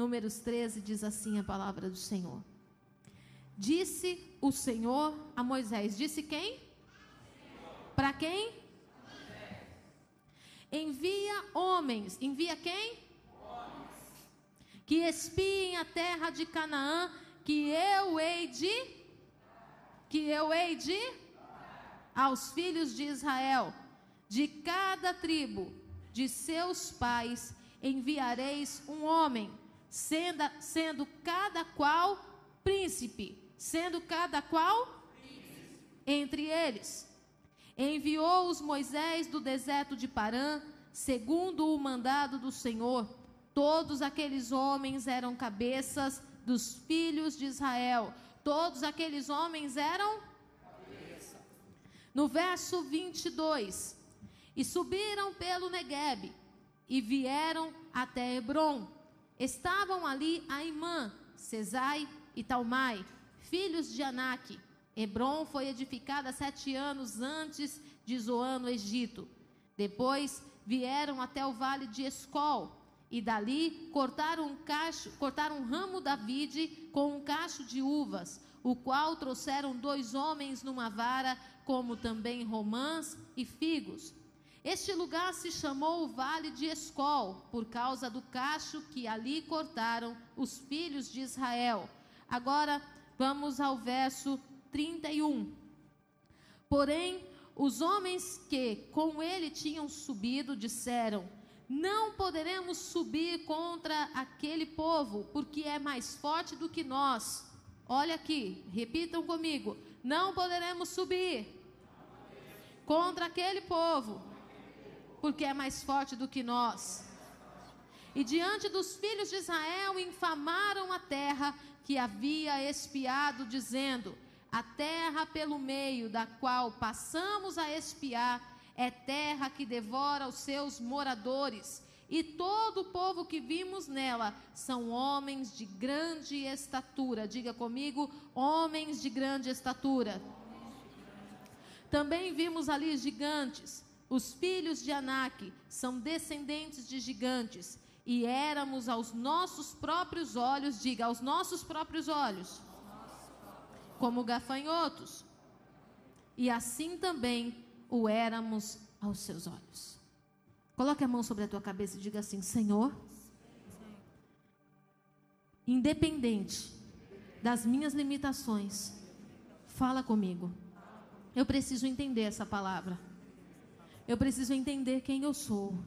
Números 13 diz assim a palavra do Senhor. Disse o Senhor a Moisés: Disse quem? Para quem? Envia homens. Envia quem? Homens. Que espiem a terra de Canaã, que eu hei de que eu hei de aos filhos de Israel, de cada tribo de seus pais enviareis um homem, sendo, sendo cada qual príncipe, sendo cada qual príncipe. entre eles. Enviou-os Moisés do deserto de Parã, segundo o mandado do Senhor. Todos aqueles homens eram cabeças dos filhos de Israel. Todos aqueles homens eram no verso 22, e subiram pelo Neguebe e vieram até Hebron. Estavam ali Aimã, Cesai e Talmai, filhos de Anak. Hebron foi edificada sete anos antes de Zoan, no Egito. Depois vieram até o vale de Escol, e dali cortaram um cacho, cortaram um ramo da vide com um cacho de uvas, o qual trouxeram dois homens numa vara, como também romãs e figos. Este lugar se chamou o Vale de Escol, por causa do cacho que ali cortaram os filhos de Israel. Agora vamos ao verso 31. Porém, os homens que com ele tinham subido disseram: Não poderemos subir contra aquele povo, porque é mais forte do que nós. Olha aqui, repitam comigo: não poderemos subir contra aquele povo, porque é mais forte do que nós. E diante dos filhos de Israel infamaram a terra que havia espiado, dizendo: A terra pelo meio da qual passamos a espiar é terra que devora os seus moradores e todo o povo que vimos nela são homens de grande estatura. Diga comigo, homens de grande estatura. Também vimos ali gigantes. Os filhos de Anak são descendentes de gigantes. E éramos aos nossos próprios olhos, diga, aos nossos próprios olhos, como gafanhotos. E assim também o éramos aos seus olhos. Coloque a mão sobre a tua cabeça e diga assim: Senhor, independente das minhas limitações, fala comigo. Eu preciso entender essa palavra. Eu preciso entender quem eu sou.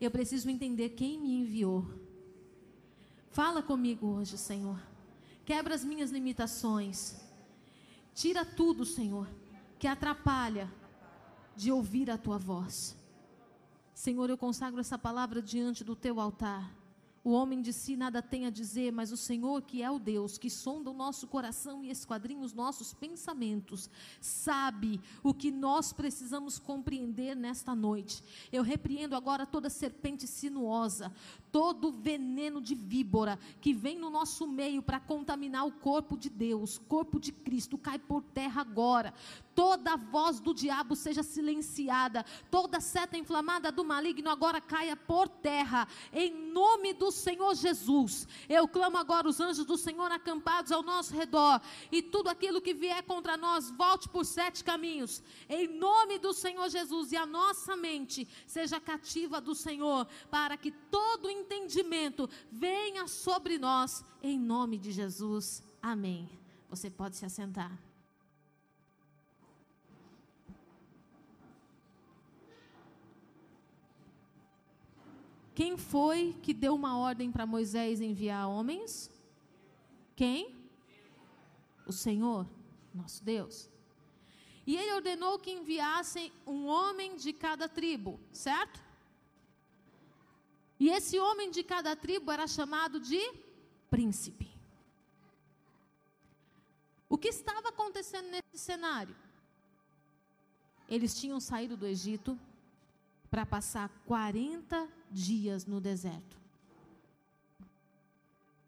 Eu preciso entender quem me enviou. Fala comigo hoje, Senhor. Quebra as minhas limitações. Tira tudo, Senhor, que atrapalha de ouvir a tua voz. Senhor, eu consagro essa palavra diante do teu altar. O homem de si nada tem a dizer, mas o Senhor, que é o Deus que sonda o nosso coração e esquadrinha os nossos pensamentos, sabe o que nós precisamos compreender nesta noite. Eu repreendo agora toda serpente sinuosa, todo veneno de víbora que vem no nosso meio para contaminar o corpo de Deus, corpo de Cristo, cai por terra agora. Toda voz do diabo seja silenciada, toda seta inflamada do maligno agora caia por terra, em nome do Senhor Jesus. Eu clamo agora os anjos do Senhor acampados ao nosso redor, e tudo aquilo que vier contra nós, volte por sete caminhos, em nome do Senhor Jesus, e a nossa mente seja cativa do Senhor, para que todo entendimento venha sobre nós, em nome de Jesus. Amém. Você pode se assentar. Quem foi que deu uma ordem para Moisés enviar homens? Quem? O Senhor, nosso Deus. E ele ordenou que enviassem um homem de cada tribo, certo? E esse homem de cada tribo era chamado de príncipe. O que estava acontecendo nesse cenário? Eles tinham saído do Egito para passar 40 dias no deserto.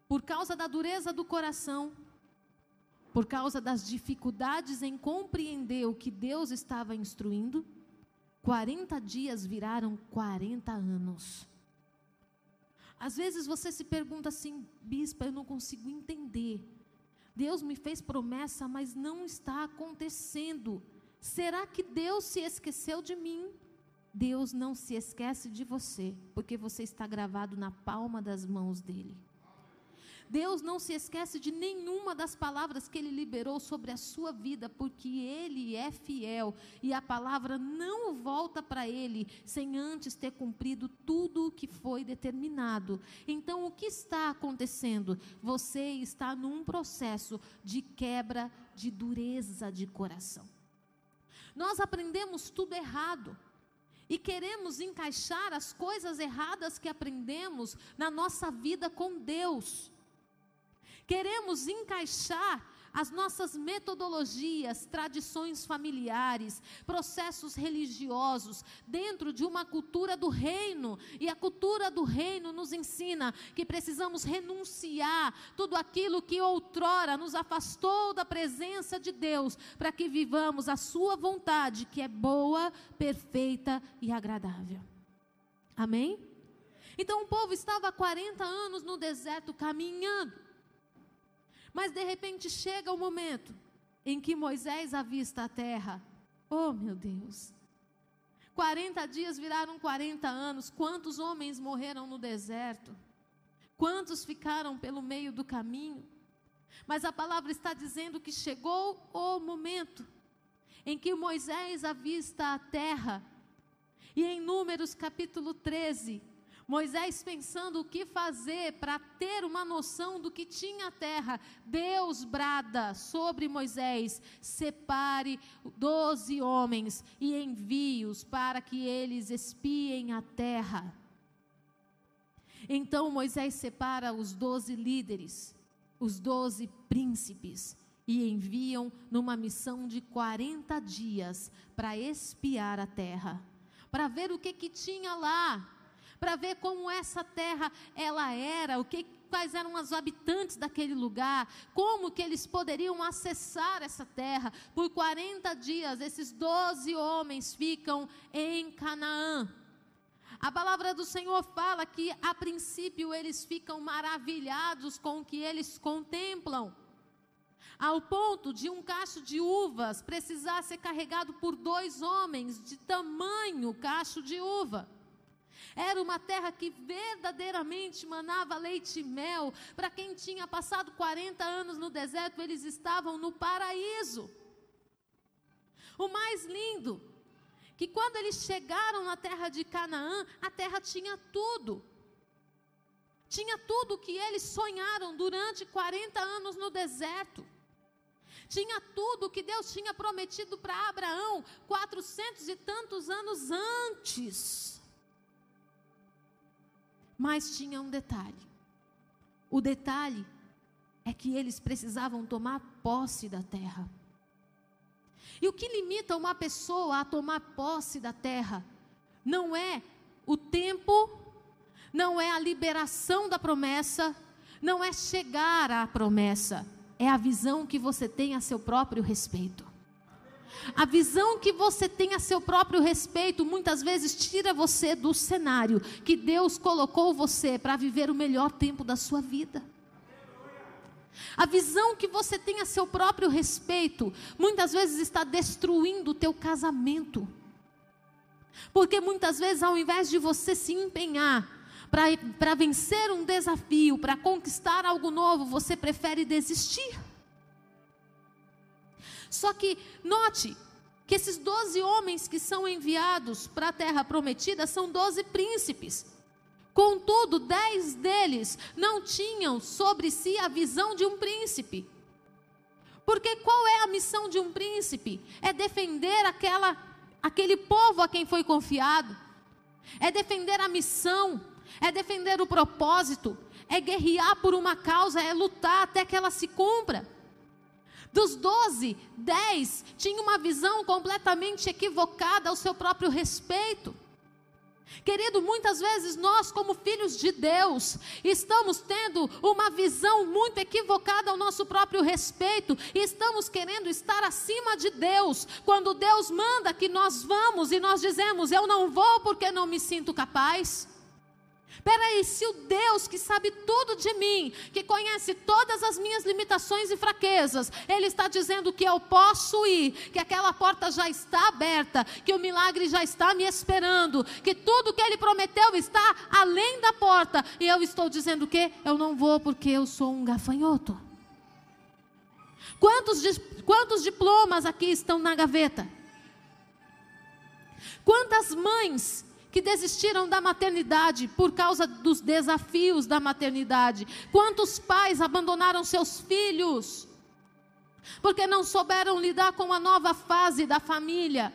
Por causa da dureza do coração, por causa das dificuldades em compreender o que Deus estava instruindo, 40 dias viraram 40 anos. Às vezes você se pergunta assim, bispa, eu não consigo entender. Deus me fez promessa, mas não está acontecendo. Será que Deus se esqueceu de mim? Deus não se esquece de você, porque você está gravado na palma das mãos dele. Deus não se esquece de nenhuma das palavras que ele liberou sobre a sua vida, porque ele é fiel e a palavra não volta para ele sem antes ter cumprido tudo o que foi determinado. Então, o que está acontecendo? Você está num processo de quebra de dureza de coração. Nós aprendemos tudo errado e queremos encaixar as coisas erradas que aprendemos na nossa vida com Deus. Queremos encaixar as nossas metodologias, tradições familiares, processos religiosos dentro de uma cultura do reino. E a cultura do reino nos ensina que precisamos renunciar tudo aquilo que outrora nos afastou da presença de Deus, para que vivamos a sua vontade, que é boa, perfeita e agradável. Amém? Então o povo estava há 40 anos no deserto caminhando. Mas de repente chega o momento em que Moisés avista a terra. Oh, meu Deus! 40 dias viraram 40 anos. Quantos homens morreram no deserto? Quantos ficaram pelo meio do caminho? Mas a palavra está dizendo que chegou o momento em que Moisés avista a terra. E em Números capítulo 13, Moisés pensando o que fazer para ter uma noção do que tinha a terra. Deus brada sobre Moisés: separe doze homens e envie-os para que eles espiem a terra. Então Moisés separa os doze líderes, os doze príncipes, e enviam numa missão de 40 dias para espiar a terra, para ver o que, que tinha lá para ver como essa terra ela era, o que quais eram os habitantes daquele lugar, como que eles poderiam acessar essa terra. Por 40 dias esses 12 homens ficam em Canaã. A palavra do Senhor fala que a princípio eles ficam maravilhados com o que eles contemplam ao ponto de um cacho de uvas precisar ser carregado por dois homens de tamanho cacho de uva. Era uma terra que verdadeiramente manava leite e mel. Para quem tinha passado 40 anos no deserto, eles estavam no paraíso. O mais lindo, que quando eles chegaram na terra de Canaã, a terra tinha tudo. Tinha tudo o que eles sonharam durante 40 anos no deserto. Tinha tudo o que Deus tinha prometido para Abraão, quatrocentos e tantos anos antes. Mas tinha um detalhe. O detalhe é que eles precisavam tomar posse da terra. E o que limita uma pessoa a tomar posse da terra não é o tempo, não é a liberação da promessa, não é chegar à promessa, é a visão que você tem a seu próprio respeito. A visão que você tem a seu próprio respeito muitas vezes tira você do cenário que Deus colocou você para viver o melhor tempo da sua vida. A visão que você tem a seu próprio respeito muitas vezes está destruindo o teu casamento. Porque muitas vezes, ao invés de você se empenhar para vencer um desafio, para conquistar algo novo, você prefere desistir. Só que note que esses doze homens que são enviados para a terra prometida são doze príncipes. Contudo, dez deles não tinham sobre si a visão de um príncipe. Porque qual é a missão de um príncipe? É defender aquela, aquele povo a quem foi confiado. É defender a missão. É defender o propósito. É guerrear por uma causa. É lutar até que ela se cumpra. Dos doze, dez tinham uma visão completamente equivocada ao seu próprio respeito. Querido, muitas vezes nós, como filhos de Deus, estamos tendo uma visão muito equivocada ao nosso próprio respeito, e estamos querendo estar acima de Deus, quando Deus manda que nós vamos e nós dizemos: Eu não vou porque não me sinto capaz. Peraí, se o Deus que sabe tudo de mim, que conhece todas as minhas limitações e fraquezas, Ele está dizendo que eu posso ir, que aquela porta já está aberta, que o milagre já está me esperando, que tudo que Ele prometeu está além da porta, e eu estou dizendo que eu não vou porque eu sou um gafanhoto. Quantos, quantos diplomas aqui estão na gaveta? Quantas mães que desistiram da maternidade por causa dos desafios da maternidade. Quantos pais abandonaram seus filhos porque não souberam lidar com a nova fase da família?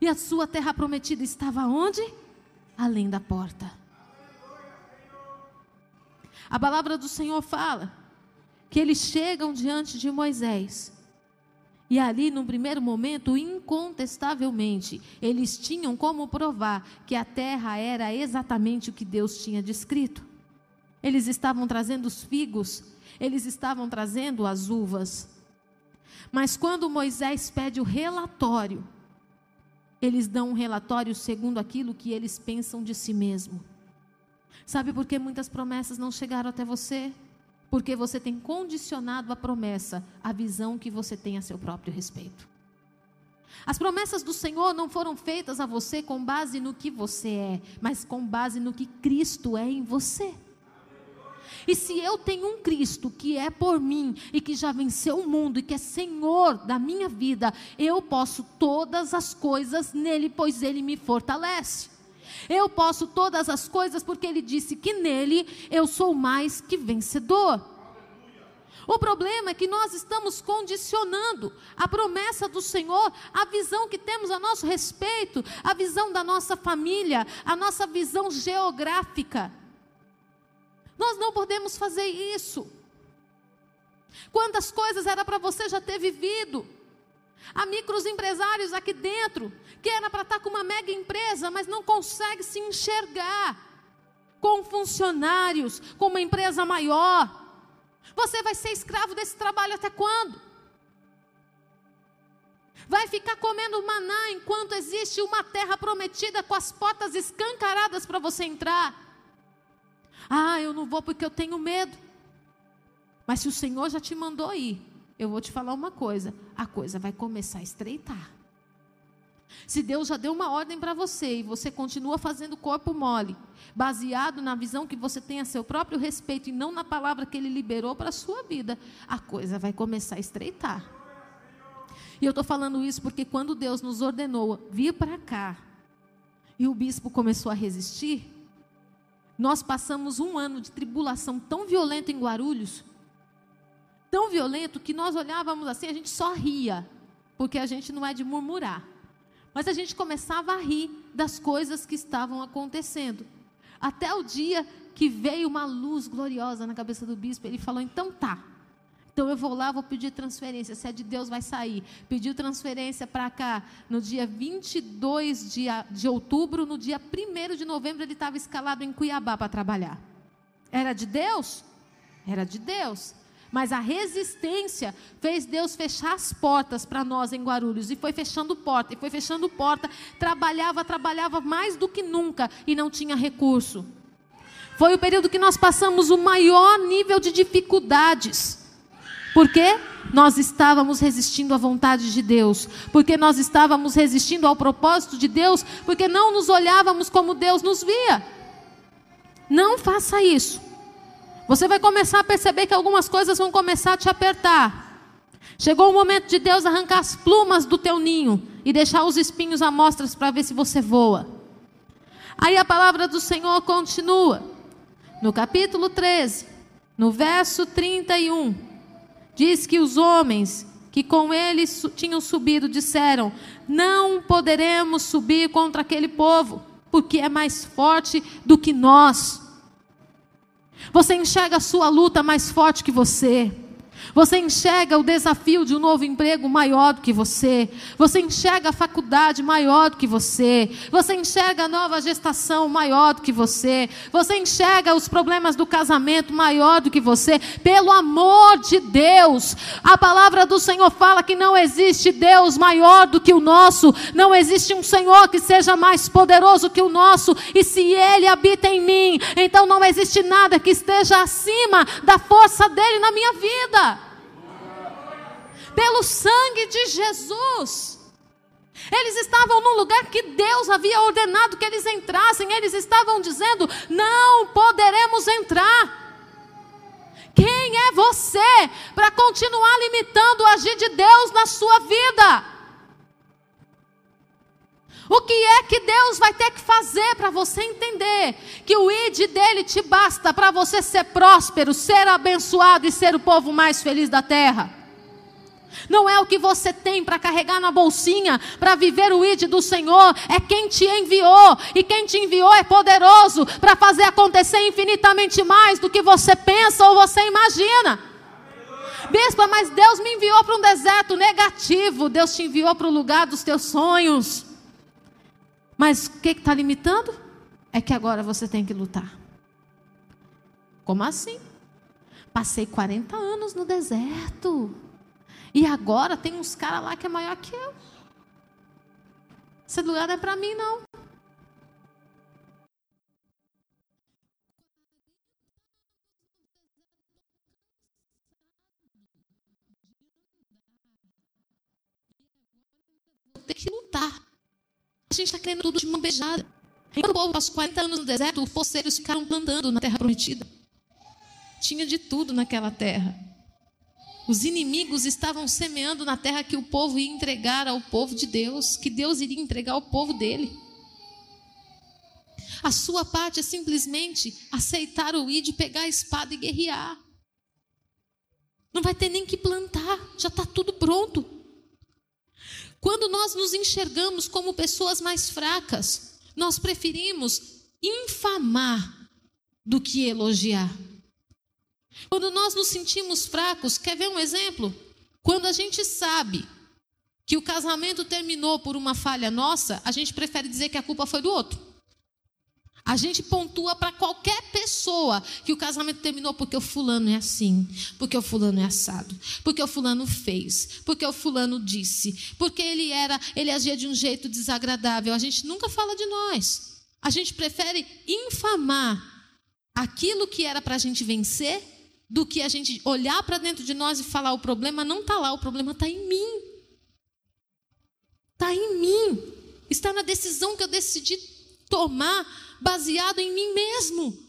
E a sua terra prometida estava onde? Além da porta. A palavra do Senhor fala que eles chegam diante de Moisés e ali, num primeiro momento, incontestavelmente, eles tinham como provar que a terra era exatamente o que Deus tinha descrito. Eles estavam trazendo os figos, eles estavam trazendo as uvas. Mas quando Moisés pede o relatório, eles dão um relatório segundo aquilo que eles pensam de si mesmo. Sabe por que muitas promessas não chegaram até você? Porque você tem condicionado a promessa à visão que você tem a seu próprio respeito. As promessas do Senhor não foram feitas a você com base no que você é, mas com base no que Cristo é em você. E se eu tenho um Cristo que é por mim e que já venceu o mundo e que é Senhor da minha vida, eu posso todas as coisas nele, pois ele me fortalece. Eu posso todas as coisas porque ele disse que nele eu sou mais que vencedor. O problema é que nós estamos condicionando a promessa do Senhor, a visão que temos a nosso respeito, a visão da nossa família, a nossa visão geográfica. Nós não podemos fazer isso. Quantas coisas era para você já ter vivido? Há microempresários aqui dentro que era para estar com uma mega empresa, mas não consegue se enxergar com funcionários, com uma empresa maior. Você vai ser escravo desse trabalho até quando? Vai ficar comendo maná enquanto existe uma terra prometida com as portas escancaradas para você entrar. Ah, eu não vou porque eu tenho medo. Mas se o Senhor já te mandou ir, eu vou te falar uma coisa: a coisa vai começar a estreitar. Se Deus já deu uma ordem para você e você continua fazendo corpo mole, baseado na visão que você tem a seu próprio respeito e não na palavra que Ele liberou para a sua vida, a coisa vai começar a estreitar. E eu estou falando isso porque quando Deus nos ordenou vir para cá e o bispo começou a resistir, nós passamos um ano de tribulação tão violenta em Guarulhos tão violento que nós olhávamos assim, a gente só ria, porque a gente não é de murmurar. Mas a gente começava a rir das coisas que estavam acontecendo. Até o dia que veio uma luz gloriosa na cabeça do bispo, ele falou: então tá. Então eu vou lá, vou pedir transferência. Se é de Deus, vai sair. Pediu transferência para cá. No dia 22 de, de outubro, no dia 1 de novembro, ele estava escalado em Cuiabá para trabalhar. Era de Deus? Era de Deus. Mas a resistência fez Deus fechar as portas para nós em Guarulhos. E foi fechando porta, e foi fechando porta. Trabalhava, trabalhava mais do que nunca e não tinha recurso. Foi o período que nós passamos o maior nível de dificuldades. Por quê? Nós estávamos resistindo à vontade de Deus. Porque nós estávamos resistindo ao propósito de Deus. Porque não nos olhávamos como Deus nos via. Não faça isso. Você vai começar a perceber que algumas coisas vão começar a te apertar. Chegou o momento de Deus arrancar as plumas do teu ninho e deixar os espinhos à mostra para ver se você voa. Aí a palavra do Senhor continua. No capítulo 13, no verso 31, diz que os homens que com ele tinham subido disseram: Não poderemos subir contra aquele povo, porque é mais forte do que nós. Você enxerga a sua luta mais forte que você. Você enxerga o desafio de um novo emprego maior do que você. Você enxerga a faculdade maior do que você. Você enxerga a nova gestação maior do que você. Você enxerga os problemas do casamento maior do que você. Pelo amor de Deus, a palavra do Senhor fala que não existe Deus maior do que o nosso. Não existe um Senhor que seja mais poderoso que o nosso. E se Ele habita em mim, então não existe nada que esteja acima da força dele na minha vida pelo sangue de Jesus. Eles estavam num lugar que Deus havia ordenado que eles entrassem. Eles estavam dizendo: não poderemos entrar. Quem é você para continuar limitando o agir de Deus na sua vida? O que é que Deus vai ter que fazer para você entender que o id dele te basta para você ser próspero, ser abençoado e ser o povo mais feliz da terra? Não é o que você tem para carregar na bolsinha, para viver o ID do Senhor, é quem te enviou. E quem te enviou é poderoso para fazer acontecer infinitamente mais do que você pensa ou você imagina. Bispa, mas Deus me enviou para um deserto negativo. Deus te enviou para o lugar dos teus sonhos. Mas o que está limitando? É que agora você tem que lutar. Como assim? Passei 40 anos no deserto. E agora tem uns caras lá que é maior que eu. Esse lugar não é para mim, não. Tem que lutar. A gente está querendo tudo de mão beijada. Enquanto o povo passou 40 anos no deserto, os poceiros ficaram plantando na terra prometida. Tinha de tudo naquela terra. Os inimigos estavam semeando na terra que o povo ia entregar ao povo de Deus, que Deus iria entregar ao povo dele. A sua parte é simplesmente aceitar o ir pegar a espada e guerrear. Não vai ter nem que plantar, já está tudo pronto. Quando nós nos enxergamos como pessoas mais fracas, nós preferimos infamar do que elogiar. Quando nós nos sentimos fracos, quer ver um exemplo? Quando a gente sabe que o casamento terminou por uma falha nossa, a gente prefere dizer que a culpa foi do outro. A gente pontua para qualquer pessoa que o casamento terminou porque o fulano é assim, porque o fulano é assado, porque o fulano fez, porque o fulano disse, porque ele era, ele agia de um jeito desagradável. A gente nunca fala de nós. A gente prefere infamar aquilo que era para a gente vencer do que a gente olhar para dentro de nós e falar: o problema não está lá, o problema está em mim. Está em mim. Está na decisão que eu decidi tomar baseado em mim mesmo.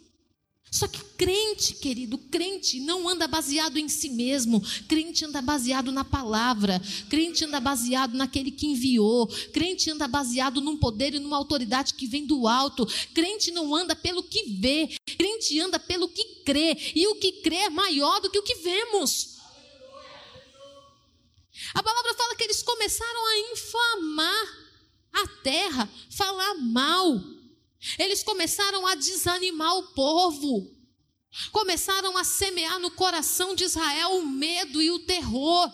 Só que crente, querido, crente não anda baseado em si mesmo, crente anda baseado na palavra, crente anda baseado naquele que enviou, crente anda baseado num poder e numa autoridade que vem do alto, crente não anda pelo que vê, crente anda pelo que crê, e o que crê é maior do que o que vemos. A palavra fala que eles começaram a infamar a terra, falar mal. Eles começaram a desanimar o povo. Começaram a semear no coração de Israel o medo e o terror.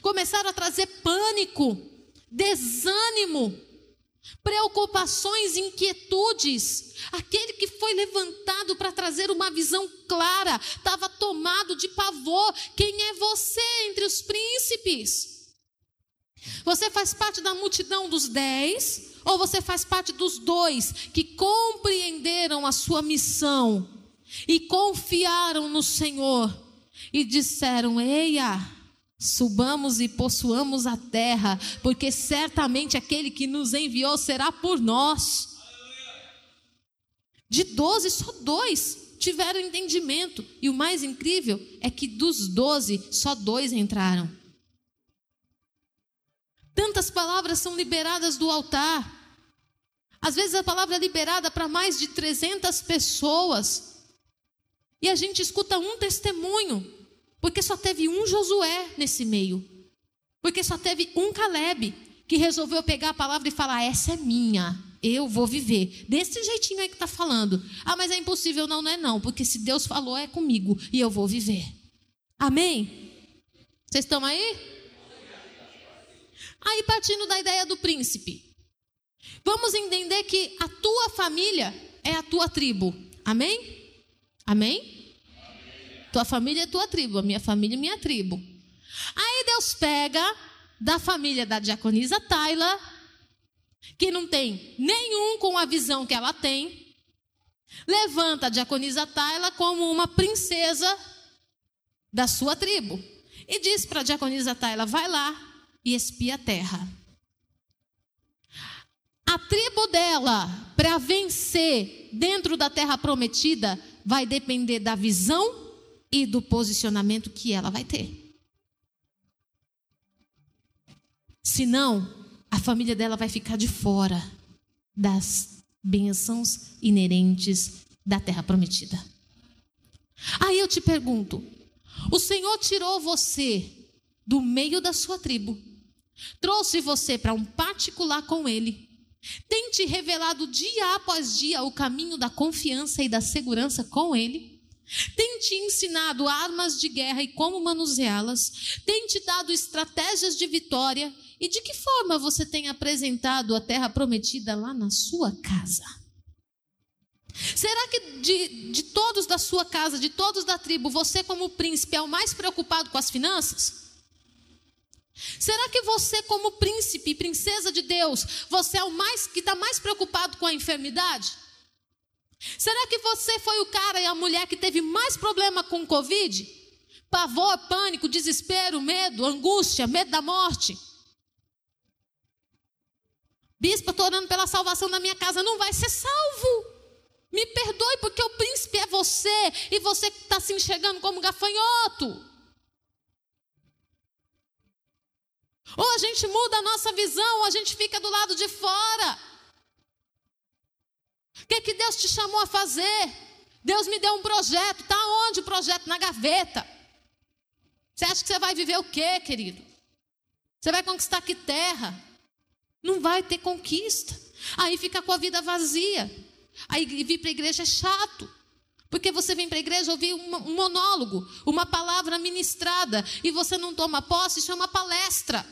Começaram a trazer pânico, desânimo, preocupações, inquietudes. Aquele que foi levantado para trazer uma visão clara estava tomado de pavor. Quem é você entre os príncipes? Você faz parte da multidão dos dez ou você faz parte dos dois que compreenderam a sua missão e confiaram no Senhor e disseram: Eia, subamos e possuamos a terra, porque certamente aquele que nos enviou será por nós. De doze, só dois tiveram entendimento. E o mais incrível é que dos doze, só dois entraram. Tantas palavras são liberadas do altar. Às vezes a palavra é liberada para mais de 300 pessoas. E a gente escuta um testemunho, porque só teve um Josué nesse meio. Porque só teve um Caleb que resolveu pegar a palavra e falar: essa é minha, eu vou viver. Desse jeitinho aí que está falando. Ah, mas é impossível. Não, não é não, porque se Deus falou é comigo e eu vou viver. Amém? Vocês estão aí? Aí partindo da ideia do príncipe. Vamos entender que a tua família é a tua tribo. Amém? Amém? Tua família é tua tribo, a minha família é minha tribo. Aí Deus pega da família da diaconisa Taila, que não tem nenhum com a visão que ela tem, levanta a diaconisa Taila como uma princesa da sua tribo. E diz para a diaconisa Taila: vai lá e espia a terra. A tribo dela, para vencer dentro da terra prometida, vai depender da visão e do posicionamento que ela vai ter. Senão, a família dela vai ficar de fora das bênçãos inerentes da terra prometida. Aí eu te pergunto: o Senhor tirou você do meio da sua tribo, trouxe você para um particular com Ele, tem te revelado dia após dia o caminho da confiança e da segurança com Ele, tem te ensinado armas de guerra e como manuseá-las, tem te dado estratégias de vitória e de que forma você tem apresentado a terra prometida lá na sua casa? Será que de, de todos da sua casa, de todos da tribo, você, como príncipe, é o mais preocupado com as finanças? Será que você, como príncipe e princesa de Deus, você é o mais que está mais preocupado com a enfermidade? Será que você foi o cara e a mulher que teve mais problema com Covid? Pavor, pânico, desespero, medo, angústia, medo da morte? Bispa, estou orando pela salvação da minha casa, não vai ser salvo. Me perdoe, porque o príncipe é você e você está se enxergando como gafanhoto. Ou a gente muda a nossa visão, ou a gente fica do lado de fora. O que, que Deus te chamou a fazer? Deus me deu um projeto. Está onde o projeto? Na gaveta. Você acha que você vai viver o quê, querido? Você vai conquistar que terra? Não vai ter conquista. Aí fica com a vida vazia. Aí vir para a igreja é chato. Porque você vem para a igreja ouvir um monólogo, uma palavra ministrada, e você não toma posse, isso é uma palestra.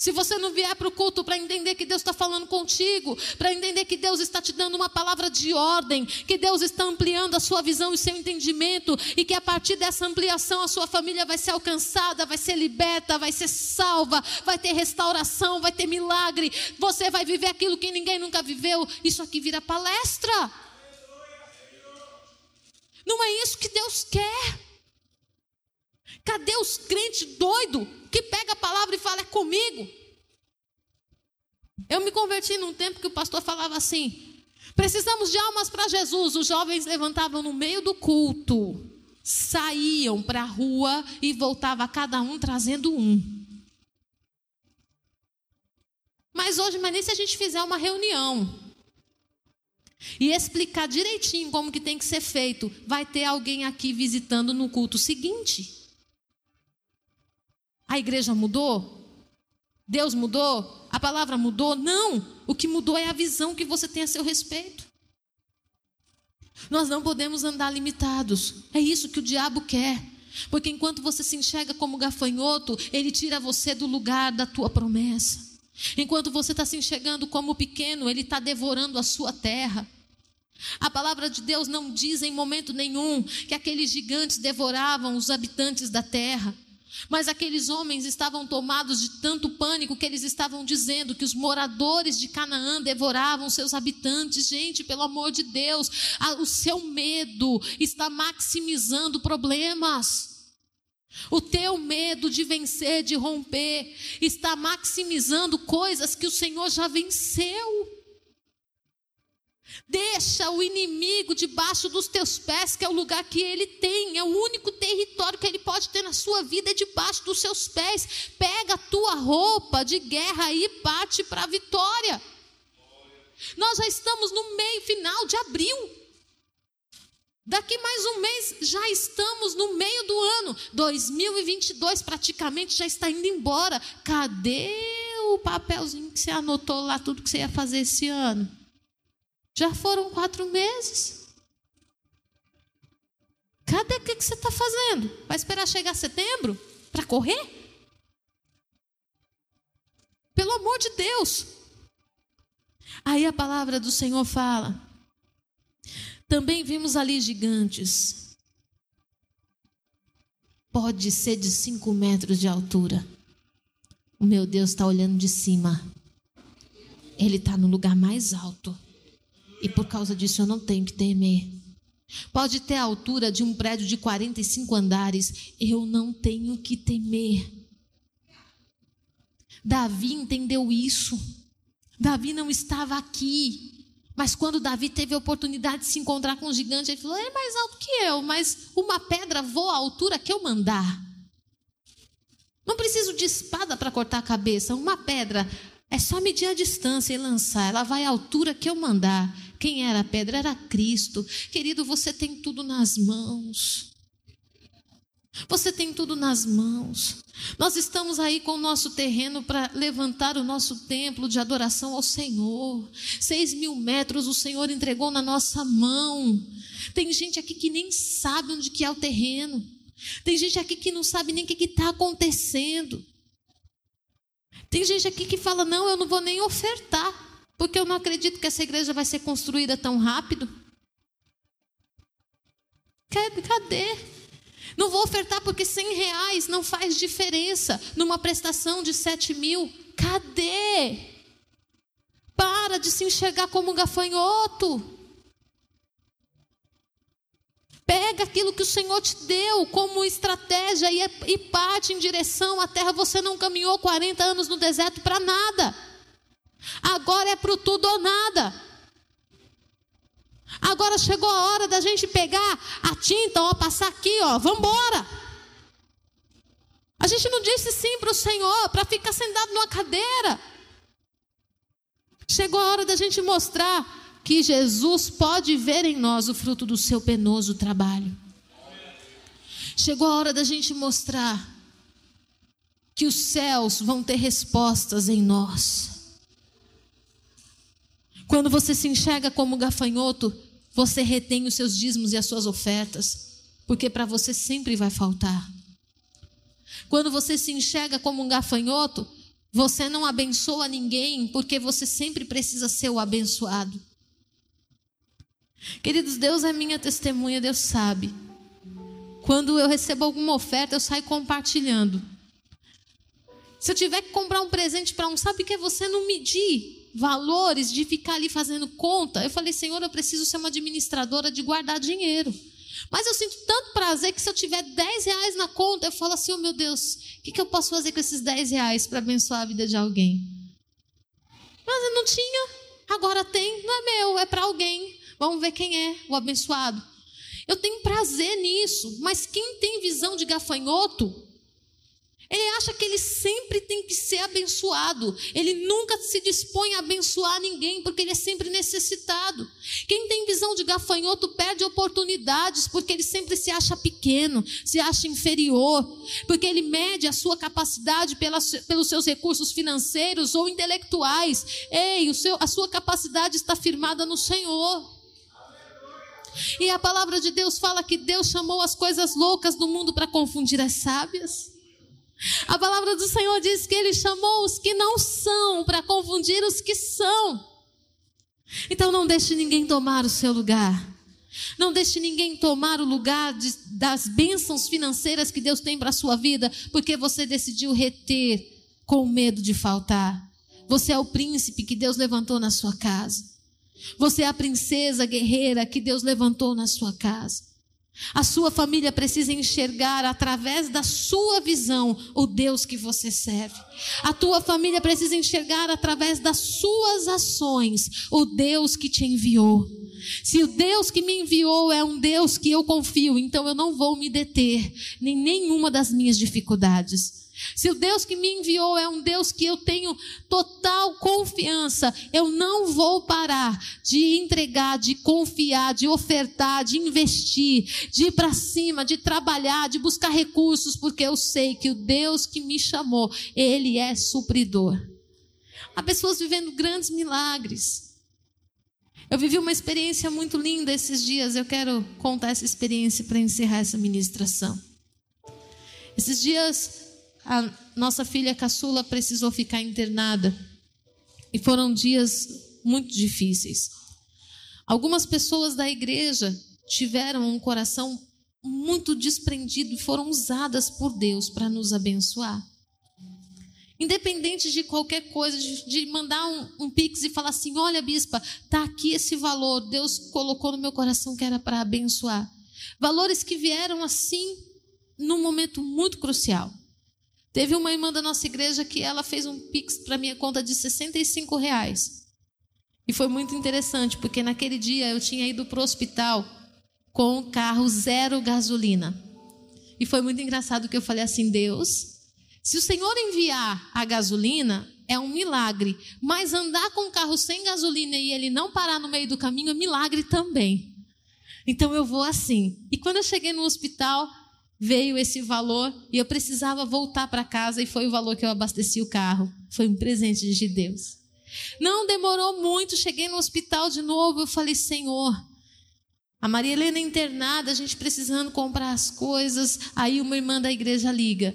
Se você não vier para o culto para entender que Deus está falando contigo, para entender que Deus está te dando uma palavra de ordem, que Deus está ampliando a sua visão e seu entendimento, e que a partir dessa ampliação a sua família vai ser alcançada, vai ser liberta, vai ser salva, vai ter restauração, vai ter milagre, você vai viver aquilo que ninguém nunca viveu, isso aqui vira palestra. Não é isso que Deus quer. Cadê os crentes doidos que pega a palavra e fala é comigo? Eu me converti num tempo que o pastor falava assim: precisamos de almas para Jesus. Os jovens levantavam no meio do culto, saíam para a rua e voltava cada um trazendo um. Mas hoje, mas nem se a gente fizer uma reunião e explicar direitinho como que tem que ser feito, vai ter alguém aqui visitando no culto seguinte. A igreja mudou? Deus mudou? A palavra mudou? Não. O que mudou é a visão que você tem a seu respeito. Nós não podemos andar limitados. É isso que o diabo quer. Porque enquanto você se enxerga como gafanhoto, ele tira você do lugar da tua promessa. Enquanto você está se enxergando como pequeno, ele está devorando a sua terra. A palavra de Deus não diz em momento nenhum que aqueles gigantes devoravam os habitantes da terra. Mas aqueles homens estavam tomados de tanto pânico que eles estavam dizendo que os moradores de Canaã devoravam seus habitantes. Gente, pelo amor de Deus, o seu medo está maximizando problemas. O teu medo de vencer, de romper, está maximizando coisas que o Senhor já venceu. Deixa o inimigo debaixo dos teus pés, que é o lugar que ele tem, é o único território que ele pode ter na sua vida, é debaixo dos seus pés. Pega a tua roupa de guerra e parte para a vitória. Nós já estamos no meio final de abril. Daqui mais um mês já estamos no meio do ano. 2022 praticamente já está indo embora. Cadê o papelzinho que você anotou lá, tudo que você ia fazer esse ano? Já foram quatro meses. Cadê o que, você está fazendo? Vai esperar chegar setembro para correr? Pelo amor de Deus. Aí a palavra do Senhor fala. Também vimos ali gigantes. Pode ser de cinco metros de altura. O meu Deus está olhando de cima. Ele está no lugar mais alto. E por causa disso eu não tenho que temer. Pode ter a altura de um prédio de 45 andares, eu não tenho que temer. Davi entendeu isso. Davi não estava aqui. Mas quando Davi teve a oportunidade de se encontrar com o gigante, ele falou: é mais alto que eu, mas uma pedra voa à altura que eu mandar. Não preciso de espada para cortar a cabeça. Uma pedra é só medir a distância e lançar. Ela vai à altura que eu mandar. Quem era a pedra? Era Cristo. Querido, você tem tudo nas mãos. Você tem tudo nas mãos. Nós estamos aí com o nosso terreno para levantar o nosso templo de adoração ao Senhor. Seis mil metros o Senhor entregou na nossa mão. Tem gente aqui que nem sabe onde que é o terreno. Tem gente aqui que não sabe nem o que está acontecendo. Tem gente aqui que fala: não, eu não vou nem ofertar. Porque eu não acredito que essa igreja vai ser construída tão rápido. Cadê? Não vou ofertar porque 100 reais não faz diferença numa prestação de 7 mil. Cadê? Para de se enxergar como um gafanhoto. Pega aquilo que o Senhor te deu como estratégia e, e parte em direção à terra. Você não caminhou 40 anos no deserto para nada. Agora é para o tudo ou nada. Agora chegou a hora da gente pegar a tinta, ó, passar aqui, ó, vamos. A gente não disse sim para o Senhor para ficar sentado numa cadeira. Chegou a hora da gente mostrar que Jesus pode ver em nós o fruto do seu penoso trabalho. Chegou a hora da gente mostrar que os céus vão ter respostas em nós. Quando você se enxerga como gafanhoto, você retém os seus dízimos e as suas ofertas, porque para você sempre vai faltar. Quando você se enxerga como um gafanhoto, você não abençoa ninguém, porque você sempre precisa ser o abençoado. Queridos, Deus é minha testemunha, Deus sabe. Quando eu recebo alguma oferta, eu saio compartilhando. Se eu tiver que comprar um presente para um, sabe que é você não medir valores de ficar ali fazendo conta. Eu falei, Senhor, eu preciso ser uma administradora de guardar dinheiro. Mas eu sinto tanto prazer que se eu tiver 10 reais na conta, eu falo assim, oh meu Deus, o que, que eu posso fazer com esses 10 reais para abençoar a vida de alguém? Mas eu não tinha, agora tem, não é meu, é para alguém. Vamos ver quem é o abençoado. Eu tenho prazer nisso, mas quem tem visão de gafanhoto, ele acha que ele sempre tem que ser abençoado. Ele nunca se dispõe a abençoar ninguém, porque ele é sempre necessitado. Quem tem visão de gafanhoto perde oportunidades, porque ele sempre se acha pequeno, se acha inferior, porque ele mede a sua capacidade pelos seus recursos financeiros ou intelectuais. Ei, seu, a sua capacidade está firmada no Senhor. E a palavra de Deus fala que Deus chamou as coisas loucas do mundo para confundir as sábias. A palavra do Senhor diz que ele chamou os que não são para confundir os que são. Então não deixe ninguém tomar o seu lugar. Não deixe ninguém tomar o lugar de, das bênçãos financeiras que Deus tem para a sua vida, porque você decidiu reter com medo de faltar. Você é o príncipe que Deus levantou na sua casa. Você é a princesa guerreira que Deus levantou na sua casa. A sua família precisa enxergar através da sua visão o Deus que você serve. A tua família precisa enxergar através das suas ações o Deus que te enviou. Se o Deus que me enviou é um Deus que eu confio, então eu não vou me deter em nenhuma das minhas dificuldades. Se o Deus que me enviou é um Deus que eu tenho total confiança, eu não vou parar de entregar, de confiar, de ofertar, de investir, de ir para cima, de trabalhar, de buscar recursos, porque eu sei que o Deus que me chamou, Ele é supridor. Há pessoas vivendo grandes milagres. Eu vivi uma experiência muito linda esses dias. Eu quero contar essa experiência para encerrar essa ministração. Esses dias, a nossa filha caçula precisou ficar internada. E foram dias muito difíceis. Algumas pessoas da igreja tiveram um coração muito desprendido e foram usadas por Deus para nos abençoar. Independente de qualquer coisa, de, mandar um, um, pix e falar assim: olha, bispa, tá aqui esse valor, Deus colocou no meu coração que era para abençoar. Valores que vieram assim num momento muito crucial. Teve uma irmã da nossa igreja que ela fez um pix para minha conta de 65 reais. E foi muito interessante, porque naquele dia eu tinha ido para o hospital com o carro zero gasolina. E foi muito engraçado que eu falei assim: Deus, se o Senhor enviar a gasolina, é um milagre. Mas andar com o carro sem gasolina e ele não parar no meio do caminho é milagre também. Então eu vou assim. E quando eu cheguei no hospital, veio esse valor e eu precisava voltar para casa e foi o valor que eu abasteci o carro. Foi um presente de Deus. Não demorou muito, cheguei no hospital de novo, eu falei: "Senhor, a Maria Helena internada, a gente precisando comprar as coisas". Aí uma irmã da igreja liga: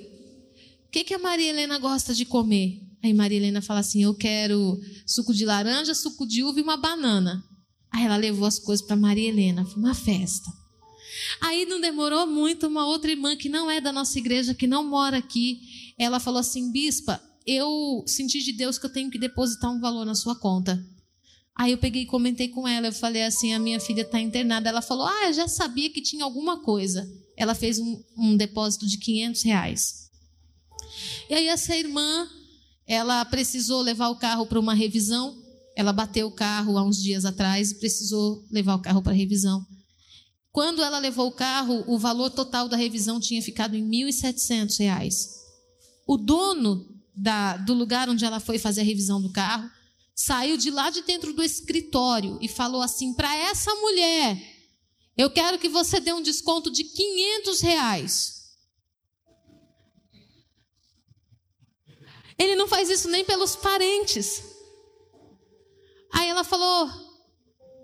que, que a Maria Helena gosta de comer? Aí Maria Helena fala assim: Eu quero suco de laranja, suco de uva e uma banana. Aí ela levou as coisas para Maria Helena, foi uma festa. Aí não demorou muito, uma outra irmã que não é da nossa igreja, que não mora aqui, ela falou assim: Bispa, eu senti de Deus que eu tenho que depositar um valor na sua conta. Aí eu peguei e comentei com ela, eu falei assim: a minha filha está internada. Ela falou: Ah, eu já sabia que tinha alguma coisa. Ela fez um, um depósito de 500 reais. E aí essa irmã, ela precisou levar o carro para uma revisão. Ela bateu o carro há uns dias atrás e precisou levar o carro para revisão. Quando ela levou o carro, o valor total da revisão tinha ficado em R$ 1.700. O dono da, do lugar onde ela foi fazer a revisão do carro saiu de lá de dentro do escritório e falou assim para essa mulher: Eu quero que você dê um desconto de 500 reais. Ele não faz isso nem pelos parentes. Aí ela falou: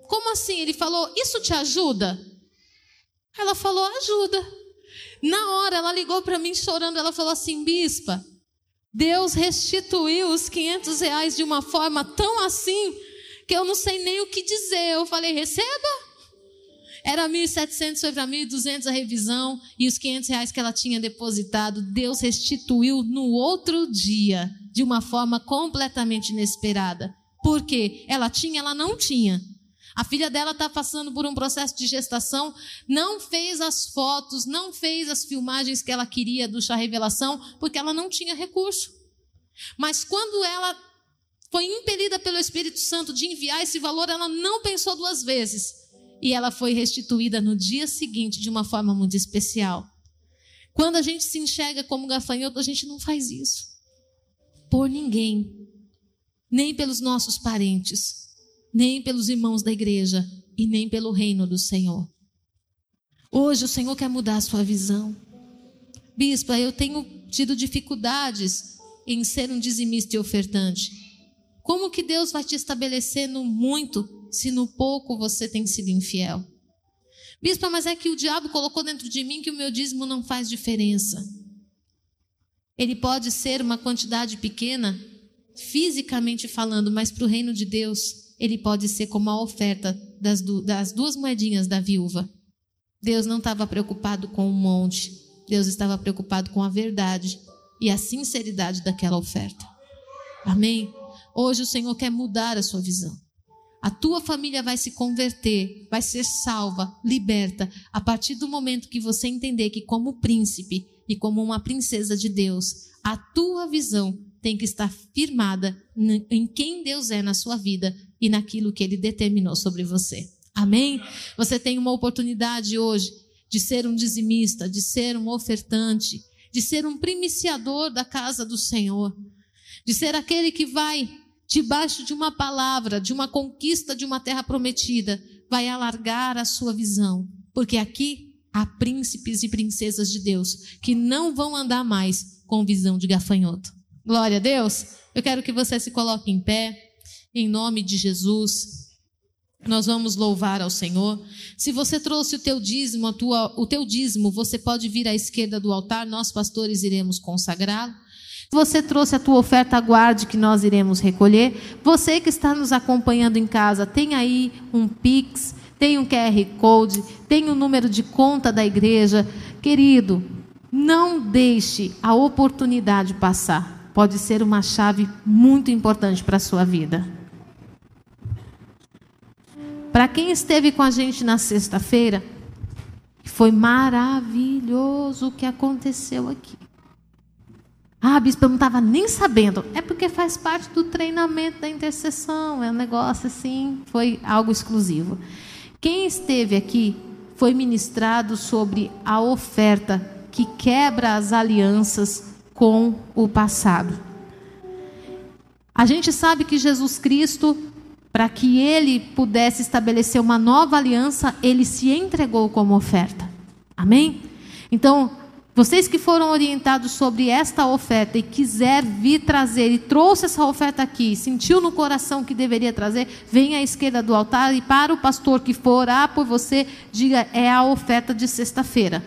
Como assim? Ele falou: Isso te ajuda? Ela falou: Ajuda. Na hora ela ligou para mim chorando. Ela falou assim: Bispa, Deus restituiu os 500 reais de uma forma tão assim que eu não sei nem o que dizer. Eu falei: Receba. Era 1.700, foi para 1.200 a revisão e os 500 reais que ela tinha depositado, Deus restituiu no outro dia, de uma forma completamente inesperada. Por quê? Ela tinha, ela não tinha. A filha dela está passando por um processo de gestação, não fez as fotos, não fez as filmagens que ela queria do chá revelação, porque ela não tinha recurso. Mas quando ela foi impelida pelo Espírito Santo de enviar esse valor, ela não pensou duas vezes e ela foi restituída no dia seguinte de uma forma muito especial. Quando a gente se enxerga como gafanhoto, a gente não faz isso por ninguém, nem pelos nossos parentes, nem pelos irmãos da igreja e nem pelo reino do Senhor. Hoje o Senhor quer mudar a sua visão. Bispa, eu tenho tido dificuldades em ser um dizimista e ofertante. Como que Deus vai te estabelecer no muito se no pouco você tem sido infiel. Bispa, mas é que o diabo colocou dentro de mim que o meu dízimo não faz diferença. Ele pode ser uma quantidade pequena, fisicamente falando, mas para o reino de Deus, ele pode ser como a oferta das, du das duas moedinhas da viúva. Deus não estava preocupado com um monte, Deus estava preocupado com a verdade e a sinceridade daquela oferta. Amém? Hoje o Senhor quer mudar a sua visão. A tua família vai se converter, vai ser salva, liberta, a partir do momento que você entender que, como príncipe e como uma princesa de Deus, a tua visão tem que estar firmada em quem Deus é na sua vida e naquilo que Ele determinou sobre você. Amém? Você tem uma oportunidade hoje de ser um dizimista, de ser um ofertante, de ser um primiciador da casa do Senhor, de ser aquele que vai debaixo de uma palavra, de uma conquista de uma terra prometida, vai alargar a sua visão, porque aqui há príncipes e princesas de Deus que não vão andar mais com visão de gafanhoto. Glória a Deus. Eu quero que você se coloque em pé, em nome de Jesus. Nós vamos louvar ao Senhor. Se você trouxe o teu dízimo, tua, o teu dízimo, você pode vir à esquerda do altar, nós pastores iremos consagrá-lo. Se você trouxe a tua oferta, aguarde que nós iremos recolher. Você que está nos acompanhando em casa, tem aí um Pix, tem um QR Code, tem o um número de conta da igreja. Querido, não deixe a oportunidade passar. Pode ser uma chave muito importante para a sua vida. Para quem esteve com a gente na sexta-feira, foi maravilhoso o que aconteceu aqui. Ah, bispo, eu não estava nem sabendo. É porque faz parte do treinamento da intercessão. É um negócio assim, foi algo exclusivo. Quem esteve aqui foi ministrado sobre a oferta que quebra as alianças com o passado. A gente sabe que Jesus Cristo para que ele pudesse estabelecer uma nova aliança, ele se entregou como oferta. Amém? Então, vocês que foram orientados sobre esta oferta e quiser vir trazer e trouxe essa oferta aqui, sentiu no coração que deveria trazer, venha à esquerda do altar e para o pastor que for orar por você, diga é a oferta de sexta-feira,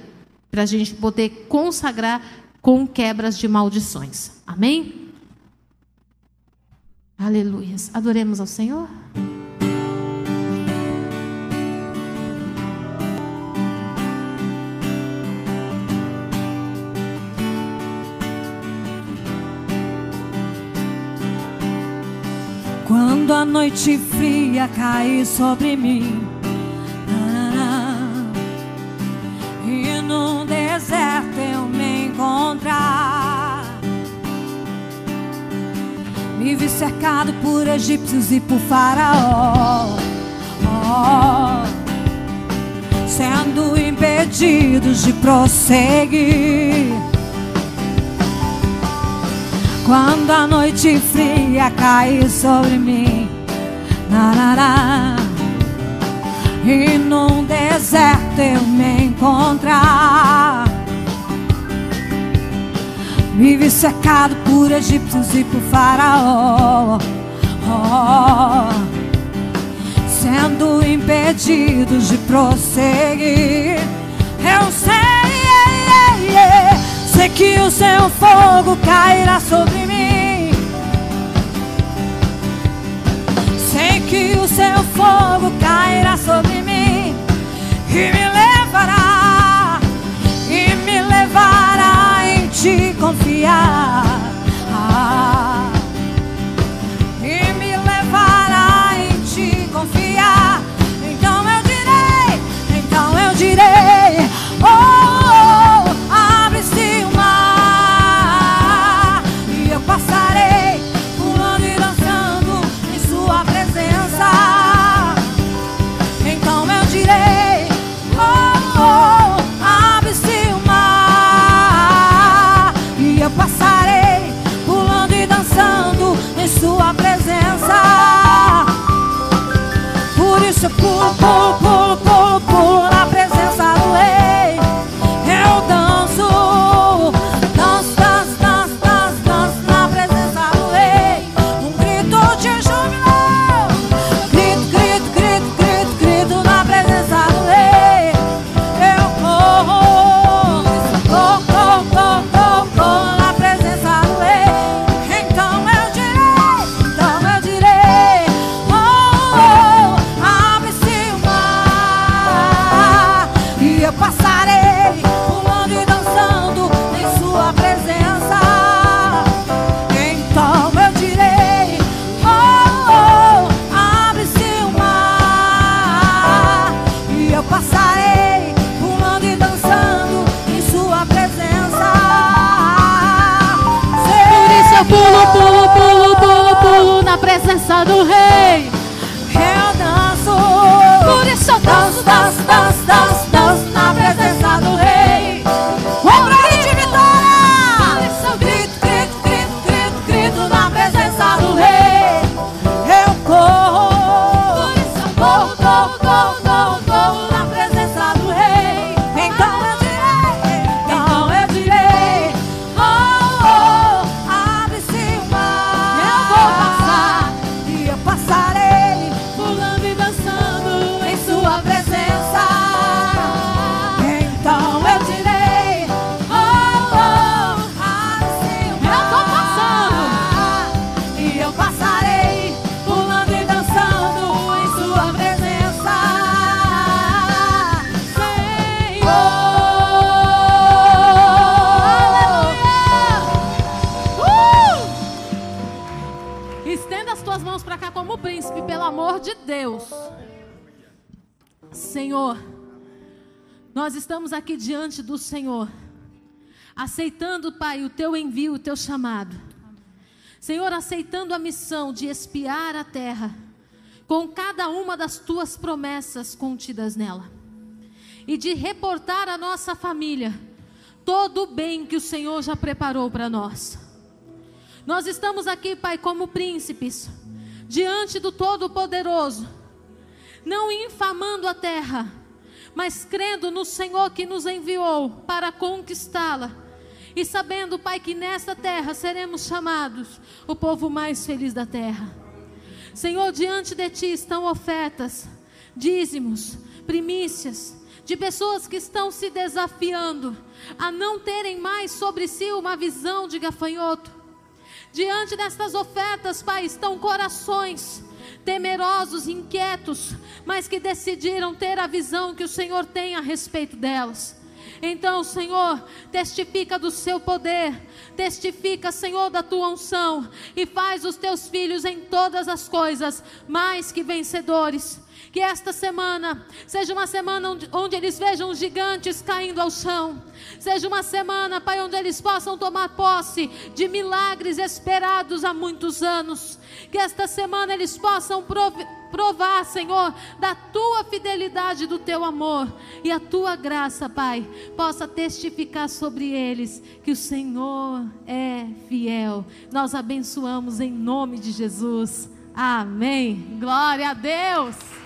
para a gente poder consagrar com quebras de maldições. Amém? Aleluias. Adoremos ao Senhor. Quando a noite fria cai sobre mim Me vi cercado por egípcios e por faraó. Oh, Sendo impedidos de prosseguir. Quando a noite fria cai sobre mim. Narará, E num deserto eu me encontrar Vive cercado por egípcios e por faraó. Oh, Sendo impedidos de prosseguir. Eu sei, yeah, yeah, sei que o seu fogo cairá sobre mim. Sei que o seu fogo cairá sobre mim. E me confiar. Eu diante do Senhor, aceitando, Pai, o teu envio, o teu chamado. Senhor, aceitando a missão de espiar a terra com cada uma das tuas promessas contidas nela e de reportar à nossa família todo o bem que o Senhor já preparou para nós. Nós estamos aqui, Pai, como príncipes, diante do Todo-Poderoso, não infamando a terra, mas crendo no Senhor que nos enviou para conquistá-la. E sabendo, Pai, que nesta terra seremos chamados o povo mais feliz da terra. Senhor, diante de Ti estão ofertas, dízimos, primícias, de pessoas que estão se desafiando a não terem mais sobre si uma visão de gafanhoto. Diante destas ofertas, Pai, estão corações temerosos, inquietos, mas que decidiram ter a visão que o Senhor tem a respeito delas. Então, Senhor, testifica do seu poder, testifica, Senhor, da tua unção e faz os teus filhos em todas as coisas mais que vencedores. Que esta semana seja uma semana onde, onde eles vejam gigantes caindo ao chão. Seja uma semana, Pai, onde eles possam tomar posse de milagres esperados há muitos anos. Que esta semana eles possam provar, Senhor, da tua fidelidade, do teu amor e a tua graça, Pai, possa testificar sobre eles que o Senhor é fiel. Nós abençoamos em nome de Jesus. Amém. Glória a Deus.